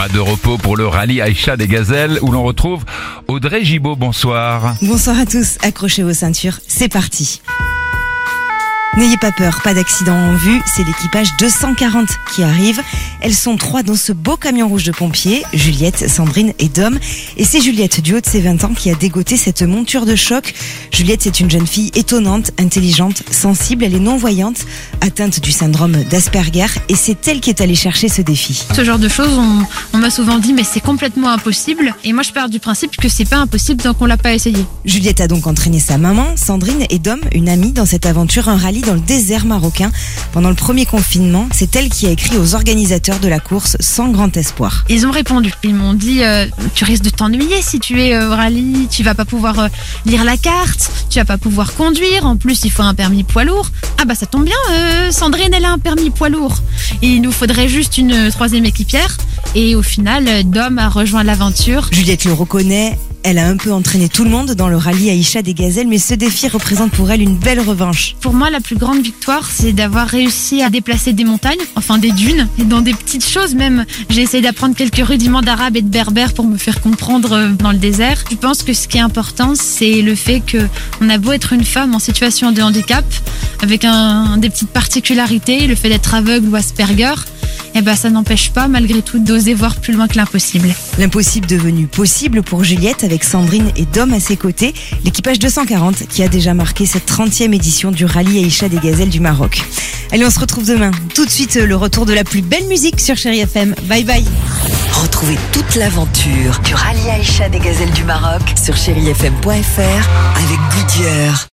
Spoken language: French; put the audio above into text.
Pas de repos pour le rallye Aïcha des Gazelles où l'on retrouve Audrey Gibaud. Bonsoir. Bonsoir à tous, accrochez vos ceintures, c'est parti. N'ayez pas peur, pas d'accident en vue, c'est l'équipage 240 qui arrive. Elles sont trois dans ce beau camion rouge de pompiers, Juliette, Sandrine et Dom. Et c'est Juliette du haut de ses 20 ans qui a dégoté cette monture de choc. Juliette, c'est une jeune fille étonnante, intelligente, sensible, elle est non-voyante, atteinte du syndrome d'Asperger et c'est elle qui est allée chercher ce défi. Ce genre de choses, on, on m'a souvent dit mais c'est complètement impossible. Et moi je pars du principe que c'est pas impossible tant qu'on l'a pas essayé. Juliette a donc entraîné sa maman, Sandrine et Dom, une amie, dans cette aventure, un rallye dans le désert marocain. Pendant le premier confinement, c'est elle qui a écrit aux organisateurs de la course sans grand espoir. Ils ont répondu. Ils m'ont dit euh, tu risques de t'ennuyer si tu es euh, au rallye, tu vas pas pouvoir euh, lire la carte, tu vas pas pouvoir conduire. En plus il faut un permis poids lourd. Ah bah ça tombe bien, euh, Sandrine elle a un permis poids lourd. Et il nous faudrait juste une troisième équipière. Et au final, Dom a rejoint l'aventure. Juliette le reconnaît, elle a un peu entraîné tout le monde dans le rallye Aïcha des Gazelles, mais ce défi représente pour elle une belle revanche. Pour moi, la plus grande victoire, c'est d'avoir réussi à déplacer des montagnes, enfin des dunes, et dans des petites choses même. J'ai essayé d'apprendre quelques rudiments d'arabe et de berbère pour me faire comprendre euh, dans le désert. Je pense que ce qui est important, c'est le fait que on a beau être une femme en situation de handicap, avec des petites particularités, le fait d'être aveugle ou Asperger. Eh ben, ça n'empêche pas, malgré tout, d'oser voir plus loin que l'impossible. L'impossible devenu possible pour Juliette avec Sandrine et Dom à ses côtés, l'équipage 240 qui a déjà marqué cette 30e édition du rallye Aïcha des Gazelles du Maroc. Allez, on se retrouve demain. Tout de suite, le retour de la plus belle musique sur Chéri FM. Bye bye. Retrouvez toute l'aventure du rallye Aïcha des gazelles du Maroc sur chérifm.fr avec Goodyear.